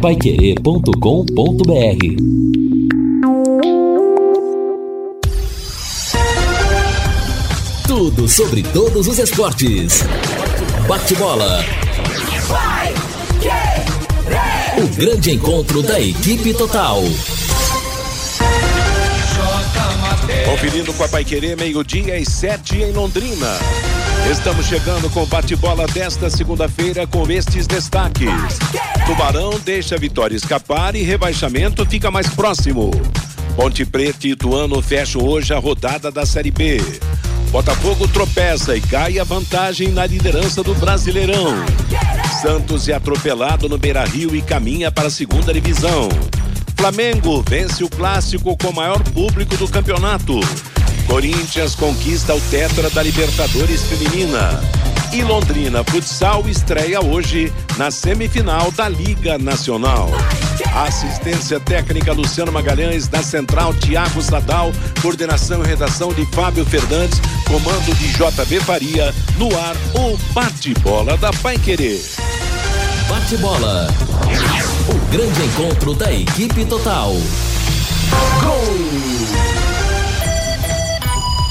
paiquerê.com.br Tudo sobre todos os esportes. Bate-bola. O grande encontro da equipe total. Conferindo com a Paiquerê, meio-dia e sete em Londrina. Estamos chegando com o bate-bola desta segunda-feira com estes destaques. Tubarão deixa a vitória escapar e rebaixamento fica mais próximo. Ponte Preta e Ituano fecham hoje a rodada da Série B. Botafogo tropeça e cai a vantagem na liderança do Brasileirão. Santos é atropelado no Beira Rio e caminha para a segunda divisão. Flamengo vence o clássico com maior público do campeonato. Corinthians conquista o Tetra da Libertadores Feminina. E Londrina Futsal estreia hoje na semifinal da Liga Nacional. Assistência técnica Luciano Magalhães, da Central Tiago Sadal, coordenação e redação de Fábio Fernandes, comando de JB Faria, no ar o bate-bola da Pai Querer. Bate-bola. O grande encontro da equipe total. Gol!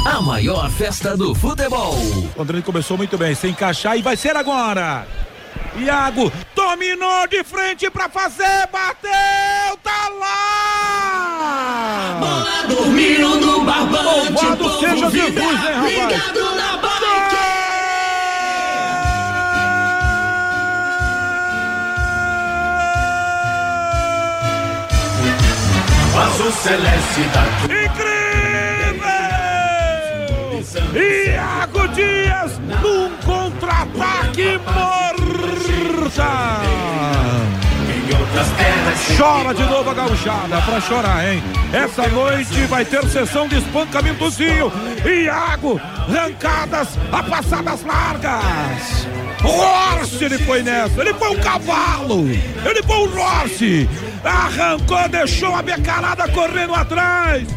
A maior festa do futebol. O André começou muito bem, sem encaixar e vai ser agora. Iago dominou de frente pra fazer, bateu, tá lá! Bola dormindo no barbante, Louvado seja Jesus, vibra, hein, rapaz? ligado na bike. Azul celeste da Incrível! Contra-ataque. Chora de novo a gauchada pra chorar, hein? Essa noite vai ter sessão de espancamentozinho. Iago, arrancadas a passadas largas. Rorce ele foi nessa, ele foi um cavalo, ele foi um Rorce. Arrancou, deixou a becarada correndo atrás.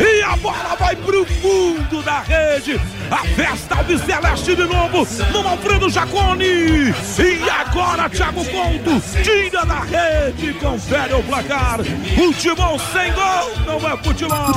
E a bola vai pro fundo da rede. A festa Alves Celeste de novo no Alfredo Jacone. E agora Thiago Conto tira da rede, confere o placar. Futebol sem gol, não é futebol.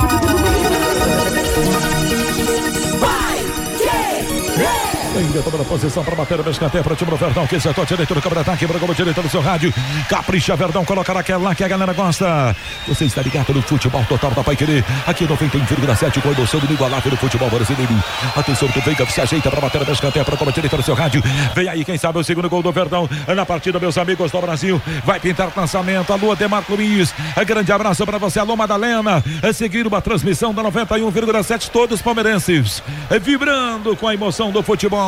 Ainda toma na posição para bater o escanteio para o time do Verdão, que setor direito do câmara ataque, para como direito do seu rádio. Capricha Verdão, coloca naquela que a galera gosta. Você está ligado no futebol total da Pai Querer, aqui 91,7 com a emoção do inigualável do futebol brasileiro. Atenção que o Veiga se ajeita para bater o escanteio para como direito do seu rádio. Vem aí, quem sabe, o segundo gol do Verdão na partida, meus amigos do Brasil. Vai pintar o lançamento. Alô, Demarco Luiz. Grande abraço para você, alô, Madalena. Seguir uma transmissão da 91,7, todos palmeirenses. Vibrando com a emoção do futebol.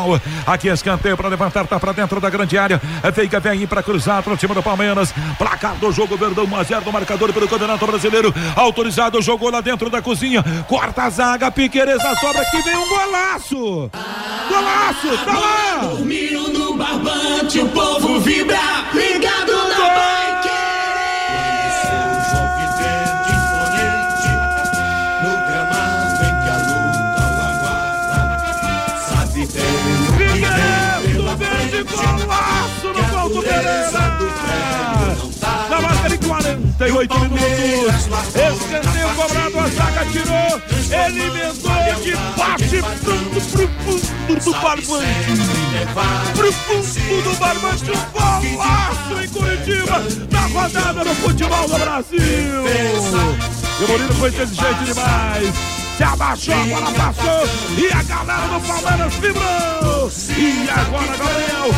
Aqui escanteio para levantar, tá para dentro da grande área. É Veiga vem aí para cruzar para o time do Palmeiras. Placar do jogo, Verdão 1 a 0 do marcador pelo Campeonato Brasileiro. Autorizado, jogou lá dentro da cozinha. Corta a zaga, Piqueires na sobra. Que vem um golaço. Golaço, tá lá. Dormindo no barbante, o povo vibra, ligado 48 minutos. Escanteio cobrado, a zaga tirou. Ele emendou de bate pro, pro fundo do barbante. Pro fundo do barbante. Um golaço em Curitiba. Na rodada do futebol do Brasil. E o Murilo foi inteligente demais. Se abaixou, a bola passou e a galera do Palmeiras vibrou. E agora, Gabriel,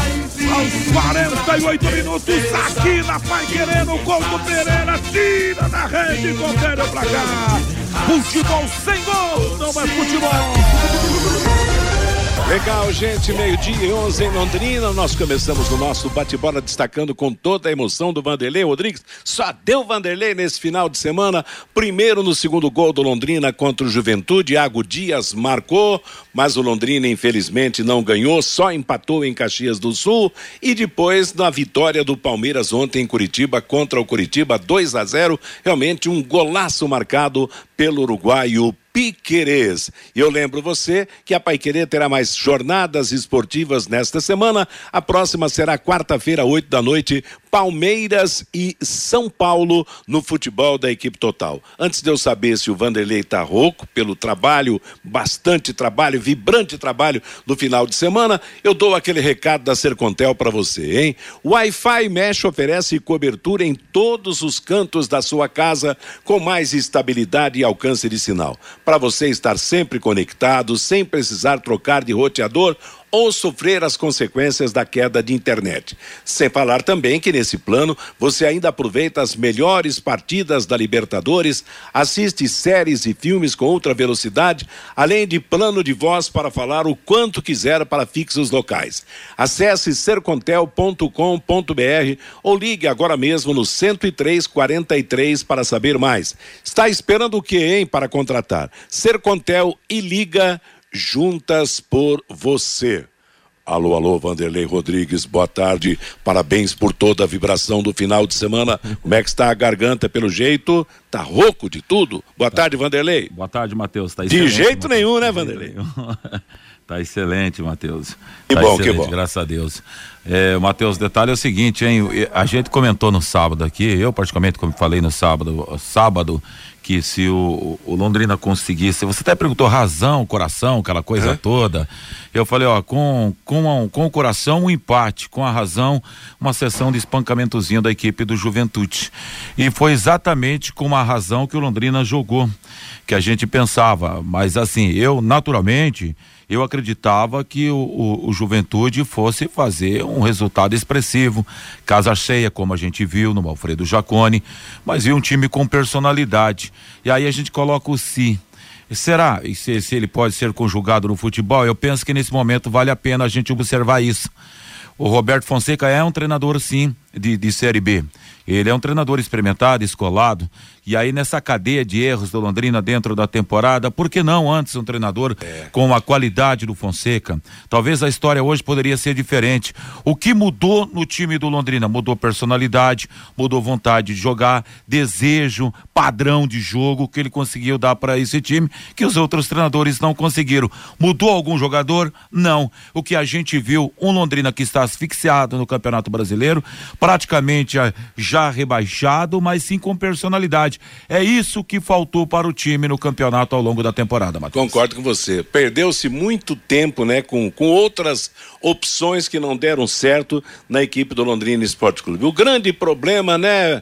aos 48 minutos, aqui na Pai Querendo, o gol do Pereira, tira da rede e confere o placar. Futebol sem gol, não é futebol. Legal, gente. Meio-dia e 11 em Londrina. Nós começamos o nosso bate-bola destacando com toda a emoção do Vanderlei Rodrigues. Só deu Vanderlei nesse final de semana. Primeiro no segundo gol do Londrina contra o Juventude. Iago Dias marcou, mas o Londrina infelizmente não ganhou, só empatou em Caxias do Sul. E depois na vitória do Palmeiras ontem em Curitiba contra o Curitiba 2 a 0. Realmente um golaço marcado pelo uruguaio Piquerez. E eu lembro você que a Paiquerê terá mais jornadas esportivas nesta semana. A próxima será quarta-feira, oito da noite, Palmeiras e São Paulo no futebol da equipe total. Antes de eu saber se o Vanderlei está rouco pelo trabalho, bastante trabalho, vibrante trabalho no final de semana, eu dou aquele recado da Sercontel para você, hein? Wi-Fi Mesh oferece cobertura em todos os cantos da sua casa com mais estabilidade e alcance de sinal. Para você estar sempre conectado, sem precisar trocar de roteador ou sofrer as consequências da queda de internet. Sem falar também que nesse plano você ainda aproveita as melhores partidas da Libertadores, assiste séries e filmes com outra velocidade, além de plano de voz para falar o quanto quiser para fixos locais. Acesse sercontel.com.br ou ligue agora mesmo no 10343 para saber mais. Está esperando o que, hein, para contratar? Sercontel e liga Juntas por Você. Alô, alô, Vanderlei Rodrigues, boa tarde. Parabéns por toda a vibração do final de semana. Como é que está a garganta? Pelo jeito, tá rouco de tudo. Boa tá. tarde, Vanderlei. Boa tarde, Matheus. Tá de jeito Mateus. nenhum, né, Vanderlei? tá excelente, Matheus. Que tá bom, que bom. Graças a Deus. É, Matheus, detalhe é o seguinte, hein? A gente comentou no sábado aqui, eu particularmente, como falei no sábado, sábado, que se o, o, Londrina conseguisse, você até perguntou razão, coração, aquela coisa é? toda. Eu falei, ó, com, com, com o coração um empate, com a razão uma sessão de espancamentozinho da equipe do Juventude. E foi exatamente com a razão que o Londrina jogou, que a gente pensava. Mas assim, eu naturalmente eu acreditava que o, o, o, Juventude fosse fazer um resultado expressivo, casa cheia, como a gente viu no Alfredo Jacone, mas viu um time com personalidade. E aí a gente coloca o si. Será? E se, se ele pode ser conjugado no futebol? Eu penso que nesse momento vale a pena a gente observar isso. O Roberto Fonseca é um treinador, sim, de, de Série B. Ele é um treinador experimentado, escolado, e aí nessa cadeia de erros do Londrina dentro da temporada, por que não antes um treinador é. com a qualidade do Fonseca? Talvez a história hoje poderia ser diferente. O que mudou no time do Londrina? Mudou personalidade, mudou vontade de jogar, desejo, padrão de jogo que ele conseguiu dar para esse time que os outros treinadores não conseguiram. Mudou algum jogador? Não. O que a gente viu, um Londrina que está asfixiado no Campeonato Brasileiro, praticamente já rebaixado, mas sim com personalidade. É isso que faltou para o time no campeonato ao longo da temporada, Matheus. Concordo com você. Perdeu-se muito tempo, né, com, com outras opções que não deram certo na equipe do Londrina Esporte Clube. O grande problema, né,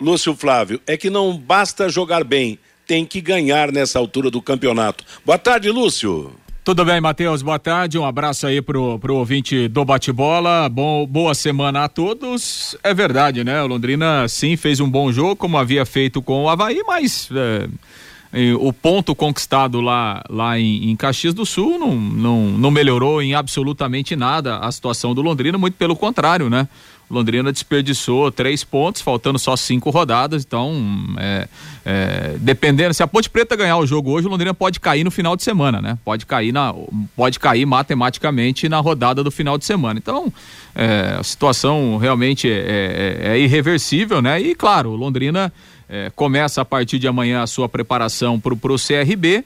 Lúcio Flávio, é que não basta jogar bem, tem que ganhar nessa altura do campeonato. Boa tarde, Lúcio. Tudo bem, Matheus? Boa tarde. Um abraço aí pro, pro ouvinte do bate-bola. Bom, boa semana a todos. É verdade, né? O Londrina sim fez um bom jogo, como havia feito com o Havaí, mas é, o ponto conquistado lá, lá em, em Caxias do Sul não, não, não melhorou em absolutamente nada a situação do Londrina, muito pelo contrário, né? Londrina desperdiçou três pontos, faltando só cinco rodadas. Então, é, é, dependendo, se a Ponte Preta ganhar o jogo hoje, o Londrina pode cair no final de semana, né? Pode cair, na, pode cair matematicamente na rodada do final de semana. Então, é, a situação realmente é, é, é irreversível, né? E claro, Londrina é, começa a partir de amanhã a sua preparação para o CRB.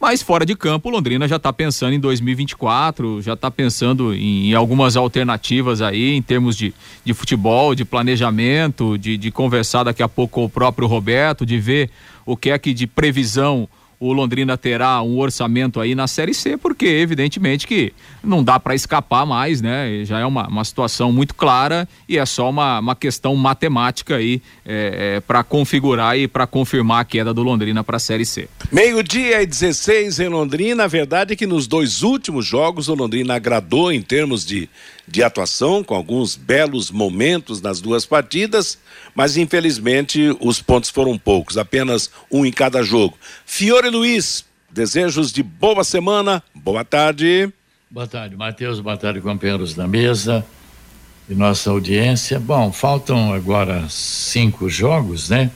Mas fora de campo, Londrina já está pensando em 2024, já está pensando em, em, algumas alternativas aí, em termos de, de futebol, de planejamento, de, de conversar daqui a pouco com o próprio Roberto, de ver o que é que de previsão o Londrina terá um orçamento aí na Série C, porque evidentemente que não dá para escapar mais, né? Já é uma, uma situação muito clara e é só uma, uma questão matemática aí é, é, para configurar e para confirmar a queda do Londrina para a Série C. Meio-dia e 16 em Londrina. A verdade é que nos dois últimos jogos o Londrina agradou em termos de, de atuação, com alguns belos momentos nas duas partidas mas infelizmente os pontos foram poucos, apenas um em cada jogo. Fiore Luiz, desejos de boa semana, boa tarde. Boa tarde, Matheus, boa tarde, companheiros da mesa e nossa audiência. Bom, faltam agora cinco jogos, né?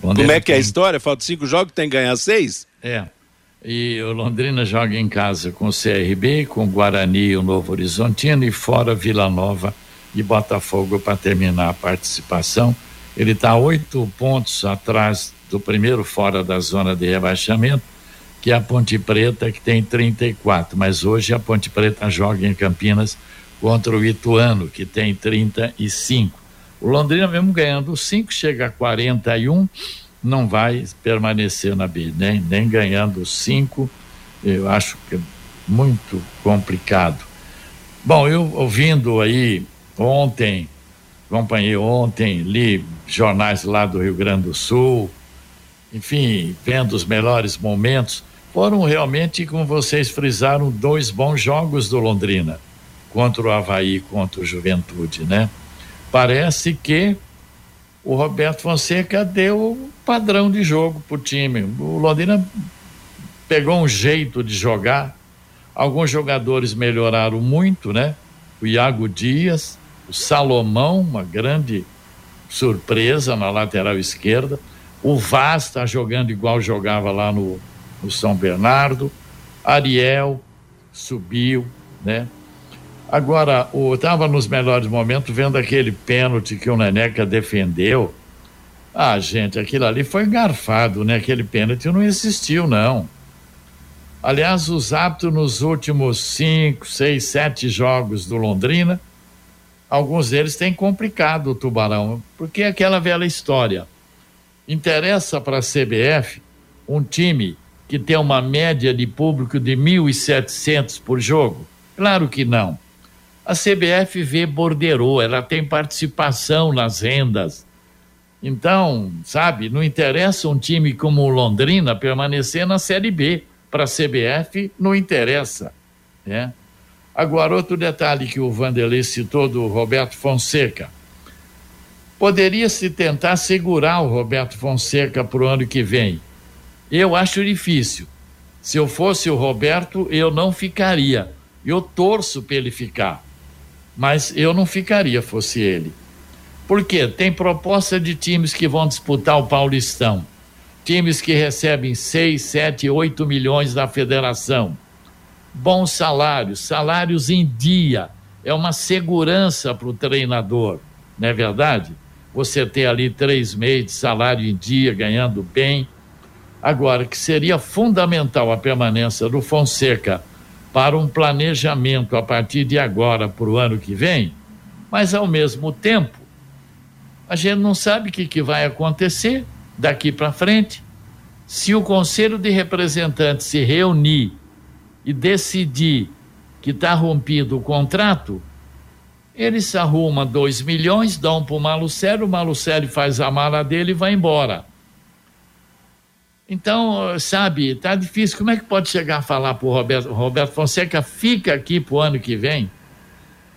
Como é que é a história? Faltam cinco jogos, tem que ganhar seis? É. E o Londrina joga em casa com o CRB, com o Guarani e o Novo Horizontino e fora Vila Nova e Botafogo para terminar a participação. Ele está oito pontos atrás do primeiro fora da zona de rebaixamento, que é a Ponte Preta, que tem 34. Mas hoje a Ponte Preta joga em Campinas contra o Ituano, que tem 35. O Londrina, mesmo ganhando 5, chega a 41, não vai permanecer na B, nem, nem ganhando 5, eu acho que é muito complicado. Bom, eu ouvindo aí ontem, acompanhei ontem, li jornais lá do Rio Grande do Sul, enfim, vendo os melhores momentos, foram realmente, como vocês frisaram, dois bons jogos do Londrina, contra o Havaí, contra o Juventude, né? Parece que o Roberto Fonseca deu padrão de jogo para o time. O Londrina pegou um jeito de jogar. Alguns jogadores melhoraram muito, né? O Iago Dias, o Salomão, uma grande surpresa na lateral esquerda. O Vaz está jogando igual jogava lá no, no São Bernardo. Ariel subiu, né? Agora, estava nos melhores momentos vendo aquele pênalti que o Neneca defendeu. Ah, gente, aquilo ali foi garfado, né? Aquele pênalti não existiu, não. Aliás, os hábitos nos últimos cinco, seis, sete jogos do Londrina, alguns deles têm complicado o Tubarão, porque é aquela velha história. Interessa para a CBF um time que tem uma média de público de 1.700 por jogo? Claro que não. A CBF vê borderou, ela tem participação nas rendas. Então, sabe, não interessa um time como o Londrina permanecer na Série B. Para a CBF, não interessa. Né? Agora, outro detalhe que o Vanderlei citou do Roberto Fonseca. Poderia se tentar segurar o Roberto Fonseca para o ano que vem. Eu acho difícil. Se eu fosse o Roberto, eu não ficaria. Eu torço para ele ficar. Mas eu não ficaria, fosse ele. Por quê? Tem proposta de times que vão disputar o Paulistão. Times que recebem 6, 7, 8 milhões da federação. Bons salários, salários em dia. É uma segurança para o treinador, não é verdade? você ter ali três meses de salário em dia, ganhando bem. Agora, que seria fundamental a permanência do Fonseca para um planejamento a partir de agora para o ano que vem, mas ao mesmo tempo, a gente não sabe o que, que vai acontecer daqui para frente. Se o Conselho de Representantes se reunir e decidir que está rompido o contrato, eles arrumam 2 milhões, dão para o Malucelli, o Malucelli faz a mala dele e vai embora. Então, sabe, tá difícil. Como é que pode chegar a falar para o Roberto, Roberto Fonseca, fica aqui para o ano que vem?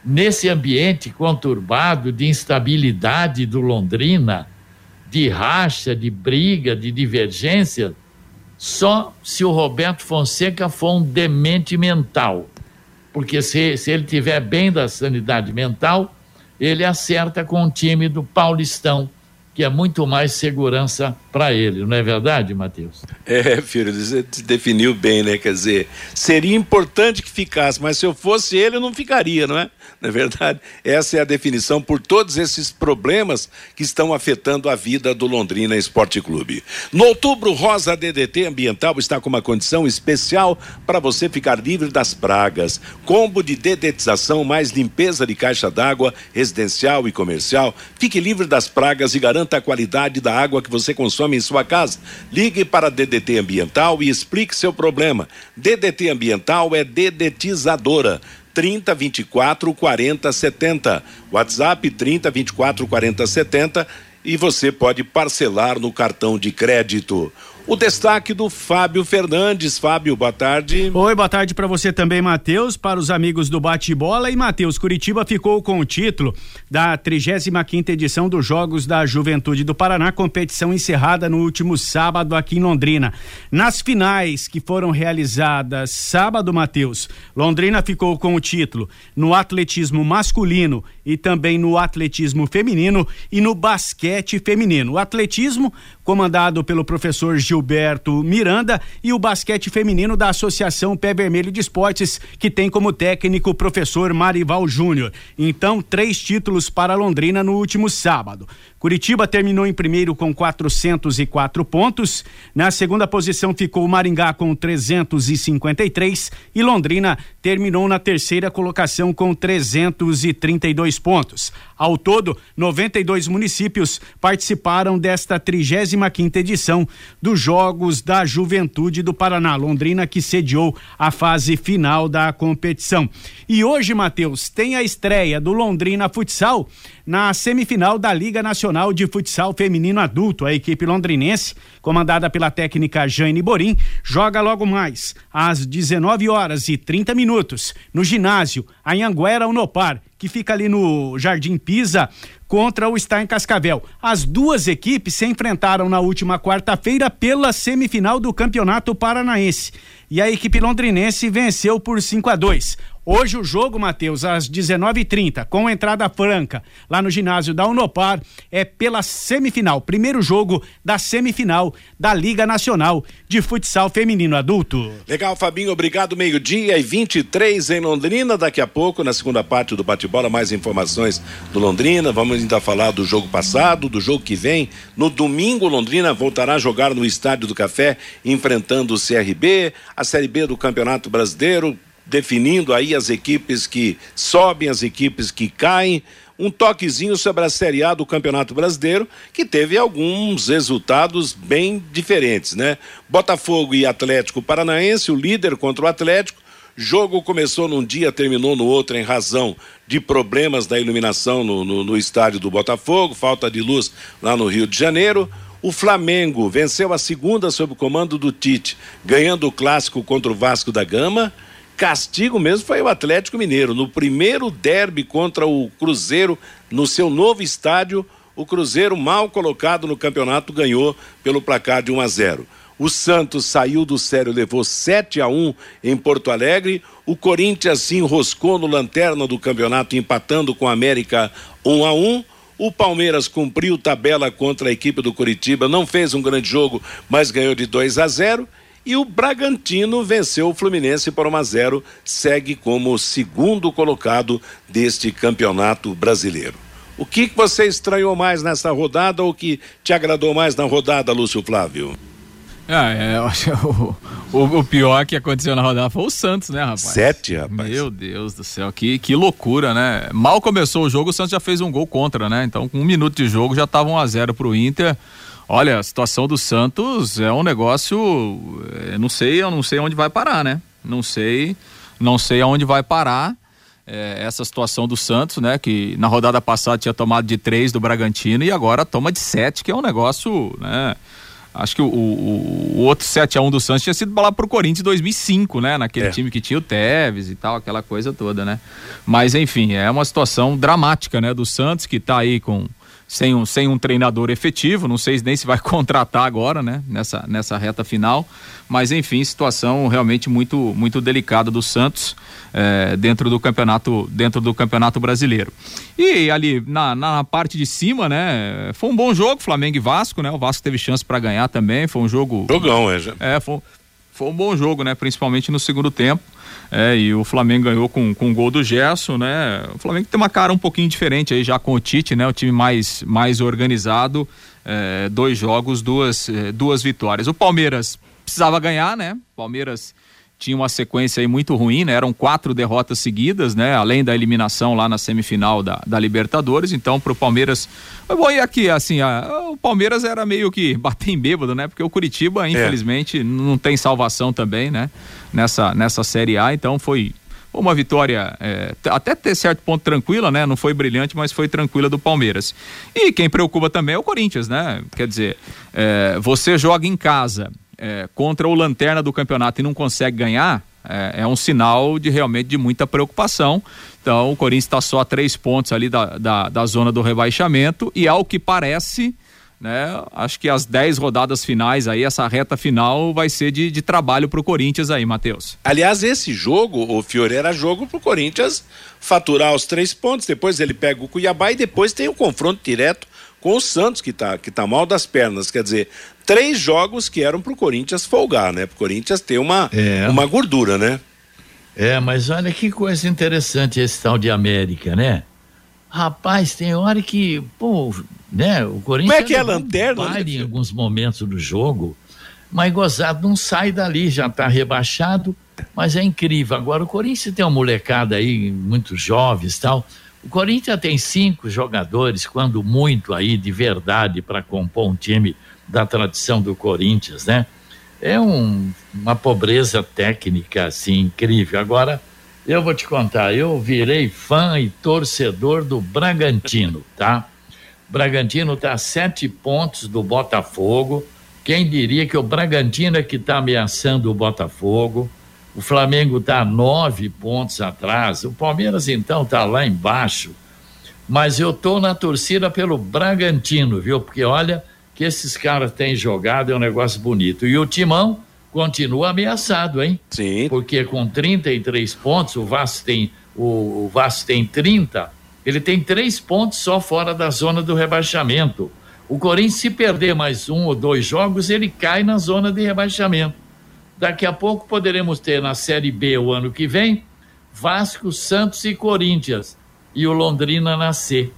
Nesse ambiente conturbado de instabilidade do Londrina, de racha, de briga, de divergência, só se o Roberto Fonseca for um demente mental. Porque se, se ele tiver bem da sanidade mental, ele acerta com o time do Paulistão, que é muito mais segurança para ele, não é verdade, Matheus? É, filho, você definiu bem, né? Quer dizer, seria importante que ficasse, mas se eu fosse ele, eu não ficaria, não é? Não é verdade? Essa é a definição por todos esses problemas que estão afetando a vida do Londrina Esporte Clube. No outubro, Rosa DDT Ambiental está com uma condição especial para você ficar livre das pragas. Combo de dedetização mais limpeza de caixa d'água, residencial e comercial. Fique livre das pragas e garanta a qualidade da água que você consome em sua casa. Ligue para DDT Ambiental e explique seu problema. DDT Ambiental é dedetizadora 30 24 40 70. WhatsApp 30 24 40 70 e você pode parcelar no cartão de crédito. O destaque do Fábio Fernandes. Fábio, boa tarde. Oi, boa tarde para você também, Matheus, para os amigos do Bate-Bola. E, Matheus, Curitiba ficou com o título da 35 edição dos Jogos da Juventude do Paraná, competição encerrada no último sábado aqui em Londrina. Nas finais que foram realizadas sábado, Matheus, Londrina ficou com o título no atletismo masculino e também no atletismo feminino e no basquete feminino. O atletismo, comandado pelo professor Gil Gilberto Miranda e o basquete feminino da Associação Pé Vermelho de Esportes, que tem como técnico o professor Marival Júnior. Então, três títulos para Londrina no último sábado. Curitiba terminou em primeiro com 404 pontos. Na segunda posição ficou Maringá com 353 e Londrina terminou na terceira colocação com 332 pontos. Ao todo, 92 municípios participaram desta 35 quinta edição dos Jogos da Juventude do Paraná. Londrina que sediou a fase final da competição. E hoje, Matheus, tem a estreia do Londrina Futsal na semifinal da Liga Nacional de Futsal Feminino Adulto. A equipe londrinense, comandada pela técnica Jane Borim, joga logo mais às 19 horas e 30 minutos no ginásio Anhanguera Unopar, que fica ali no Jardim Pisa, contra o Stein Cascavel. As duas equipes se enfrentaram na última quarta-feira pela semifinal do Campeonato Paranaense. E a equipe londrinense venceu por 5 a 2. Hoje o jogo, Matheus, às 19h30, com entrada franca, lá no ginásio da Unopar, é pela semifinal, primeiro jogo da semifinal da Liga Nacional de Futsal Feminino Adulto. Legal, Fabinho, obrigado. Meio-dia e 23 em Londrina. Daqui a pouco, na segunda parte do bate-bola, mais informações do Londrina. Vamos ainda falar do jogo passado, do jogo que vem. No domingo, Londrina voltará a jogar no Estádio do Café, enfrentando o CRB, a Série B do Campeonato Brasileiro definindo aí as equipes que sobem, as equipes que caem. Um toquezinho sobre a Série A do Campeonato Brasileiro, que teve alguns resultados bem diferentes, né? Botafogo e Atlético Paranaense, o líder contra o Atlético. Jogo começou num dia, terminou no outro, em razão de problemas da iluminação no, no, no estádio do Botafogo, falta de luz lá no Rio de Janeiro. O Flamengo venceu a segunda sob o comando do Tite, ganhando o clássico contra o Vasco da Gama castigo mesmo foi o Atlético Mineiro. No primeiro derby contra o Cruzeiro, no seu novo estádio, o Cruzeiro, mal colocado no campeonato, ganhou pelo placar de 1 a 0. O Santos saiu do sério, levou 7 a 1 em Porto Alegre. O Corinthians se enroscou no lanterna do campeonato, empatando com a América 1 a 1. O Palmeiras cumpriu tabela contra a equipe do Curitiba, não fez um grande jogo, mas ganhou de 2 a 0. E o Bragantino venceu o Fluminense por 1 a 0, segue como segundo colocado deste campeonato brasileiro. O que, que você estranhou mais nessa rodada ou que te agradou mais na rodada, Lúcio Flávio? Ah, é, o, o, o, pior que aconteceu na rodada foi o Santos, né, rapaz? Sete, rapaz. Meu Deus do céu, que, que loucura, né? Mal começou o jogo, o Santos já fez um gol contra, né? Então, com um minuto de jogo, já estava 1 a 0 pro Inter. Olha, a situação do Santos é um negócio, é, não sei, eu não sei onde vai parar, né? Não sei, não sei aonde vai parar é, essa situação do Santos, né? Que na rodada passada tinha tomado de três do Bragantino e agora toma de sete, que é um negócio, né? Acho que o, o, o outro 7 a 1 do Santos tinha sido lá pro Corinthians em 2005, né? Naquele é. time que tinha o Tevez e tal, aquela coisa toda, né? Mas enfim, é uma situação dramática, né? Do Santos que tá aí com sem um, sem um treinador efetivo, não sei nem se vai contratar agora, né, nessa, nessa reta final, mas enfim, situação realmente muito, muito delicada do Santos é, dentro do campeonato dentro do campeonato brasileiro. E ali na, na parte de cima, né, foi um bom jogo, Flamengo e Vasco, né, o Vasco teve chance para ganhar também, foi um jogo... Jogão, é. Já. É, foi, foi um bom jogo, né, principalmente no segundo tempo. É, e o Flamengo ganhou com, com o gol do Gerson, né? O Flamengo tem uma cara um pouquinho diferente aí já com o Tite, né? O time mais, mais organizado, é, dois jogos, duas, é, duas vitórias. O Palmeiras precisava ganhar, né? Palmeiras tinha uma sequência aí muito ruim, né? Eram quatro derrotas seguidas, né? Além da eliminação lá na semifinal da, da Libertadores. Então, pro Palmeiras. Bom, e aqui, assim, a, o Palmeiras era meio que bater em bêbado, né? Porque o Curitiba, é. infelizmente, é. não tem salvação também, né? Nessa, nessa Série A. Então, foi uma vitória é, até ter certo ponto tranquila, né? Não foi brilhante, mas foi tranquila do Palmeiras. E quem preocupa também é o Corinthians, né? Quer dizer, é, você joga em casa é, contra o lanterna do campeonato e não consegue ganhar, é, é, um sinal de realmente de muita preocupação. Então o Corinthians está só a três pontos ali da, da, da, zona do rebaixamento e ao que parece, né, acho que as dez rodadas finais aí, essa reta final vai ser de, de trabalho para o Corinthians aí, Matheus. Aliás, esse jogo, o Fiore, era jogo para o Corinthians faturar os três pontos, depois ele pega o Cuiabá e depois tem o um confronto direto com o Santos, que está que tá mal das pernas. Quer dizer, três jogos que eram para o Corinthians folgar, né? Para o Corinthians ter uma, é. uma gordura, né? É, mas olha que coisa interessante esse tal de América, né? Rapaz, tem hora que, pô, né? O Corinthians Como é que é a lanterna? Em alguns momentos do jogo, mas gozado não sai dali, já está rebaixado, mas é incrível. Agora o Corinthians tem uma molecada aí, muito jovens tal. O Corinthians tem cinco jogadores, quando muito aí, de verdade, para compor um time da tradição do Corinthians, né? É um, uma pobreza técnica, assim, incrível. Agora, eu vou te contar, eu virei fã e torcedor do Bragantino, tá? Bragantino está a sete pontos do Botafogo. Quem diria que o Bragantino é que está ameaçando o Botafogo? O Flamengo está nove pontos atrás. O Palmeiras, então, está lá embaixo. Mas eu tô na torcida pelo Bragantino, viu? Porque olha que esses caras têm jogado é um negócio bonito. E o Timão continua ameaçado, hein? Sim. Porque com 33 pontos, o Vasco tem, o, o Vasco tem 30 ele tem três pontos só fora da zona do rebaixamento. O Corinthians, se perder mais um ou dois jogos, ele cai na zona de rebaixamento. Daqui a pouco poderemos ter na Série B o ano que vem Vasco, Santos e Corinthians. E o Londrina na C.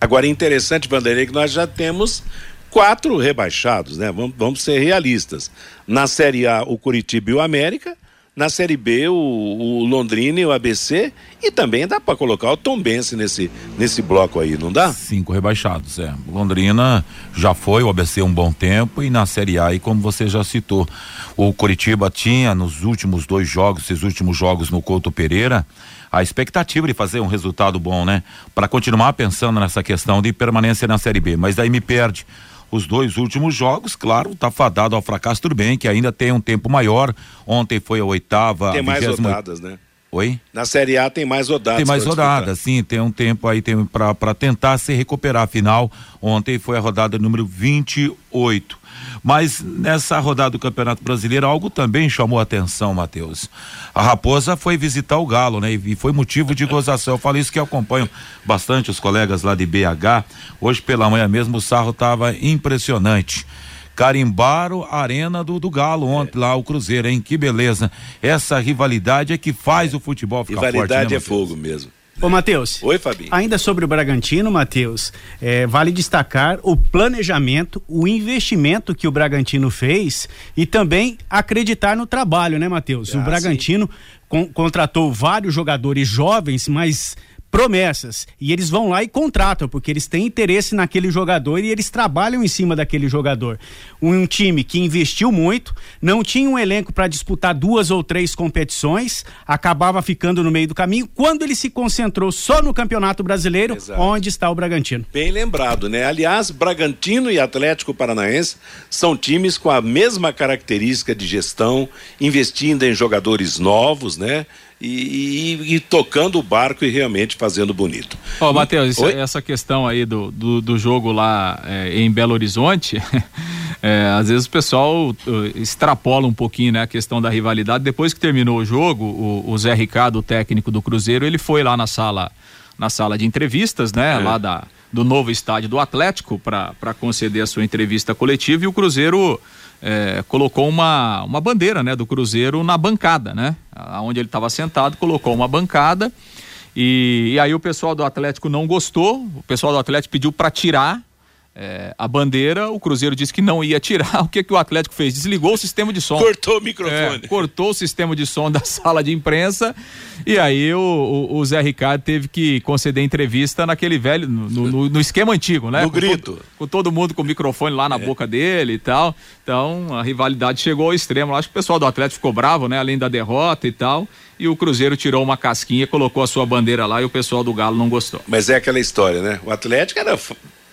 Agora, interessante, Vanderlei, que nós já temos quatro rebaixados, né? Vamos, vamos ser realistas. Na Série A, o Curitiba e o América na Série B o, o Londrina e o ABC e também dá para colocar o Tombense nesse nesse bloco aí, não dá? Cinco rebaixados, é. Londrina já foi, o ABC um bom tempo e na Série A, e como você já citou, o Curitiba tinha nos últimos dois jogos, esses últimos jogos no Couto Pereira, a expectativa de fazer um resultado bom, né? Para continuar pensando nessa questão de permanência na Série B, mas daí me perde os dois últimos jogos, claro, está fadado ao fracasso, tudo bem, que ainda tem um tempo maior. Ontem foi a oitava. Tem mais rodadas, né? Oi? Na Série A tem mais rodadas. Tem mais rodadas, sim, tem um tempo aí tem para tentar se recuperar. Afinal, ontem foi a rodada número 28. Mas nessa rodada do Campeonato Brasileiro, algo também chamou a atenção, Matheus. A Raposa foi visitar o Galo, né? E foi motivo de gozação. Eu falo isso que eu acompanho bastante os colegas lá de BH. Hoje pela manhã mesmo o sarro estava impressionante carimbaram a arena do, do Galo ontem é. lá, o Cruzeiro, hein? Que beleza. Essa rivalidade é que faz o futebol ficar rivalidade forte. Rivalidade né, é fogo mesmo. Ô, Matheus. Oi, Fabinho. Ainda sobre o Bragantino, Matheus, é, vale destacar o planejamento, o investimento que o Bragantino fez e também acreditar no trabalho, né, Matheus? Ah, o Bragantino con contratou vários jogadores jovens, mas promessas. E eles vão lá e contratam, porque eles têm interesse naquele jogador e eles trabalham em cima daquele jogador. Um, time que investiu muito, não tinha um elenco para disputar duas ou três competições, acabava ficando no meio do caminho, quando ele se concentrou só no Campeonato Brasileiro, Exato. onde está o Bragantino. Bem lembrado, né? Aliás, Bragantino e Atlético Paranaense são times com a mesma característica de gestão, investindo em jogadores novos, né? E, e, e, tocando o barco e realmente fazendo bonito. Ó, oh, Matheus, essa questão aí do, do, do jogo lá é, em Belo Horizonte, é, às vezes o pessoal uh, extrapola um pouquinho né, a questão da rivalidade. Depois que terminou o jogo, o, o Zé Ricardo, o técnico do Cruzeiro, ele foi lá na sala, na sala de entrevistas, né, é. lá da, do novo estádio do Atlético para conceder a sua entrevista coletiva e o Cruzeiro é, colocou uma, uma bandeira né, do Cruzeiro na bancada, né? Onde ele estava sentado, colocou uma bancada. E, e, aí o pessoal do Atlético não gostou, o pessoal do Atlético pediu para tirar é, a bandeira, o Cruzeiro disse que não ia tirar. O que, que o Atlético fez? Desligou o sistema de som. Cortou o microfone. É, cortou o sistema de som da sala de imprensa. E aí o, o, o, Zé Ricardo teve que conceder entrevista naquele velho, no, no, no esquema antigo, né? No com grito. Todo, com todo mundo com o microfone lá na é. boca dele e tal. Então a rivalidade chegou ao extremo. Acho que o pessoal do Atlético ficou bravo, né? Além da derrota e tal. E o Cruzeiro tirou uma casquinha, colocou a sua bandeira lá e o pessoal do Galo não gostou. Mas é aquela história, né? O Atlético era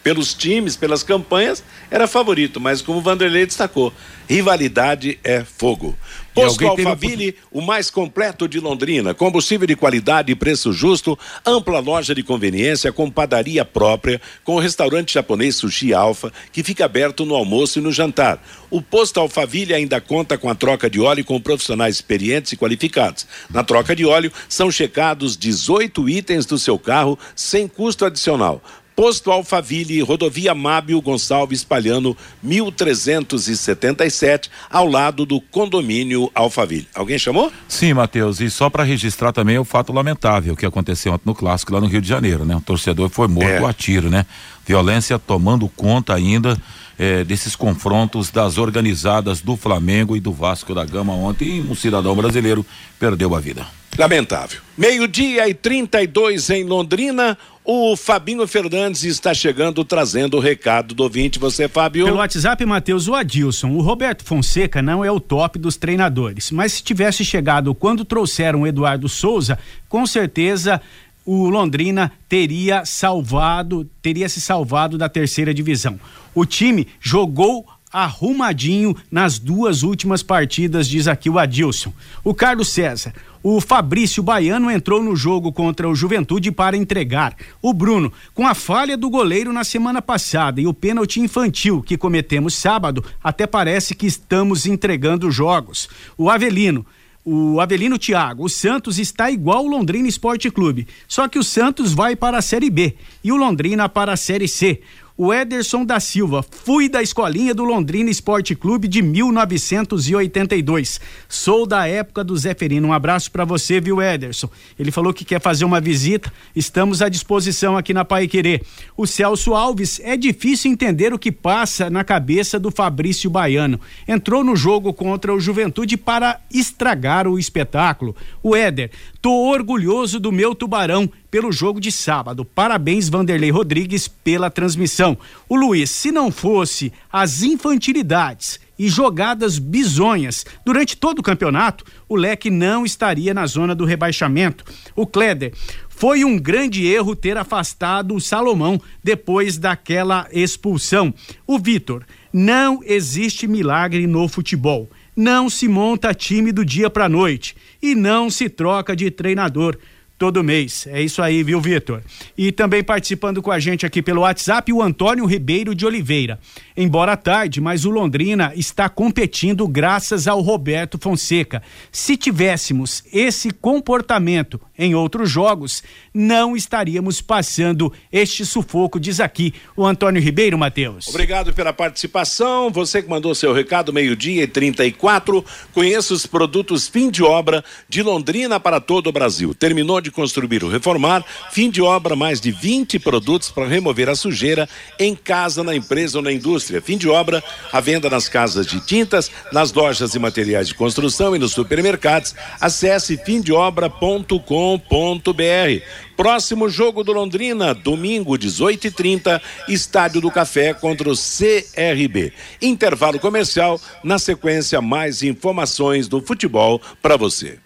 pelos times, pelas campanhas, era favorito, mas como o Vanderlei destacou, rivalidade é fogo. Posto Alphaville, o mais completo de Londrina, combustível de qualidade e preço justo, ampla loja de conveniência com padaria própria, com o restaurante japonês Sushi Alfa, que fica aberto no almoço e no jantar. O posto Alphaville ainda conta com a troca de óleo com profissionais experientes e qualificados. Na troca de óleo, são checados 18 itens do seu carro sem custo adicional. Posto Alfaville, Rodovia Mábio Gonçalves Palhano, 1377, ao lado do condomínio Alfaville. Alguém chamou? Sim, Matheus, e só para registrar também o fato lamentável que aconteceu ontem no clássico lá no Rio de Janeiro, né? O torcedor foi morto é. a tiro, né? Violência tomando conta ainda eh, desses confrontos das organizadas do Flamengo e do Vasco da Gama ontem, um cidadão brasileiro perdeu a vida. Lamentável. Meio-dia e 32 em Londrina. O Fabinho Fernandes está chegando trazendo o recado do ouvinte. Você, Fábio? Pelo WhatsApp, Matheus, o Adilson. O Roberto Fonseca não é o top dos treinadores, mas se tivesse chegado quando trouxeram o Eduardo Souza, com certeza o Londrina teria salvado, teria se salvado da terceira divisão. O time jogou arrumadinho nas duas últimas partidas, diz aqui o Adilson. O Carlos César. O Fabrício Baiano entrou no jogo contra o Juventude para entregar. O Bruno, com a falha do goleiro na semana passada e o pênalti infantil que cometemos sábado, até parece que estamos entregando jogos. O Avelino, o Avelino Thiago, o Santos está igual o Londrina Esporte Clube, só que o Santos vai para a Série B e o Londrina para a Série C o Ederson da Silva. Fui da escolinha do Londrina Esporte Clube de 1982. Sou da época do Zeferino. Um abraço para você, viu, Ederson? Ele falou que quer fazer uma visita. Estamos à disposição aqui na Pai Querer. O Celso Alves, é difícil entender o que passa na cabeça do Fabrício Baiano. Entrou no jogo contra o Juventude para estragar o espetáculo. O Éder, tô orgulhoso do meu tubarão pelo jogo de sábado. Parabéns, Vanderlei Rodrigues, pela transmissão. O Luiz, se não fosse as infantilidades e jogadas bizonhas durante todo o campeonato, o Leque não estaria na zona do rebaixamento. O Kleder, foi um grande erro ter afastado o Salomão depois daquela expulsão. O Vitor, não existe milagre no futebol. Não se monta time do dia para noite e não se troca de treinador todo mês. É isso aí, viu, Vitor? E também participando com a gente aqui pelo WhatsApp, o Antônio Ribeiro de Oliveira. Embora tarde, mas o Londrina está competindo graças ao Roberto Fonseca. Se tivéssemos esse comportamento em outros jogos, não estaríamos passando este sufoco, diz aqui o Antônio Ribeiro, Matheus. Obrigado pela participação. Você que mandou seu recado, meio-dia e 34. Conheça os produtos fim de obra de Londrina para todo o Brasil. Terminou de construir ou reformar, fim de obra, mais de 20 produtos para remover a sujeira em casa, na empresa ou na indústria. Fim de obra, a venda nas casas de tintas, nas lojas e materiais de construção e nos supermercados. Acesse fimdeobra.com www.café.com.br. Próximo jogo do Londrina, domingo, 18h30, Estádio do Café contra o CRB. Intervalo comercial, na sequência, mais informações do futebol para você.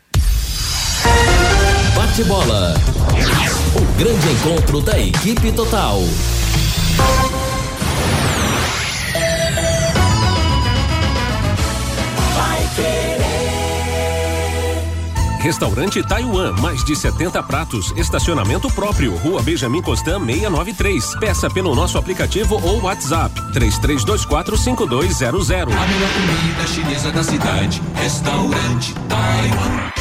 Bate bola. O grande encontro da equipe total. Restaurante Taiwan, mais de 70 pratos, estacionamento próprio, Rua Benjamin Constant 693. Peça pelo nosso aplicativo ou WhatsApp 33245200. A melhor comida chinesa da cidade, Restaurante Taiwan.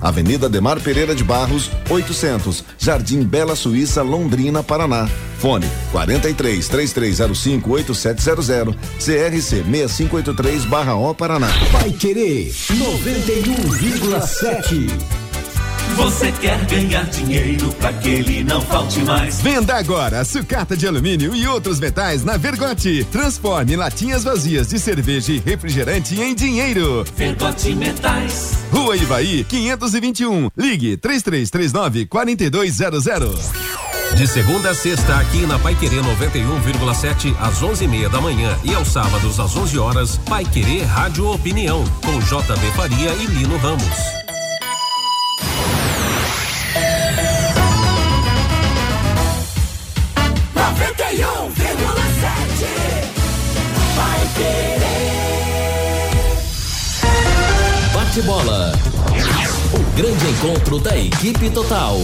Avenida Demar Pereira de Barros, 800, Jardim Bela Suíça, Londrina, Paraná. Fone 43 3305 8700, CRC 6583/O Paraná. Vai querer 91,7. Você quer ganhar dinheiro para que ele não falte mais? Venda agora sucata de alumínio e outros metais na Vergote. Transforme latinhas vazias de cerveja e refrigerante em dinheiro. Vergote Metais. Rua Ivaí, 521. Ligue 3339 4200. De segunda a sexta, aqui na Pai Querer 91,7 às 11:30 da manhã e aos sábados às 11 horas, Pai Querer Rádio Opinião com JB Faria e Lino Ramos. Bate-bola. O grande encontro da equipe total.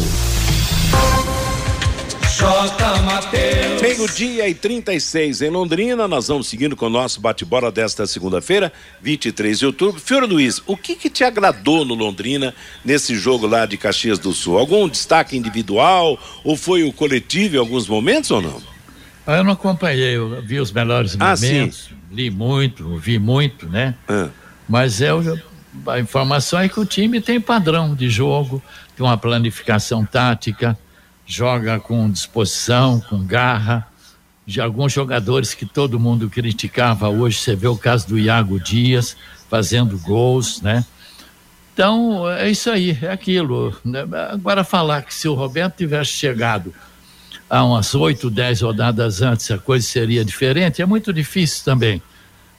J. Mateus. Meio-dia e 36 em Londrina, nós vamos seguindo com o nosso bate-bola desta segunda-feira, 23 de outubro. Fiora Luiz, o que que te agradou no Londrina nesse jogo lá de Caxias do Sul? Algum destaque individual ou foi o coletivo em alguns momentos ou não? Ah, Eu não acompanhei, eu vi os melhores Ah, momentos, li muito, vi muito, né? Mas é o- a informação é que o time tem padrão de jogo, tem uma planificação tática, joga com disposição, com garra. De alguns jogadores que todo mundo criticava hoje, você vê o caso do Iago Dias fazendo gols, né? Então, é isso aí, é aquilo. né? Agora, falar que se o Roberto tivesse chegado há umas oito, dez rodadas antes, a coisa seria diferente, é muito difícil também.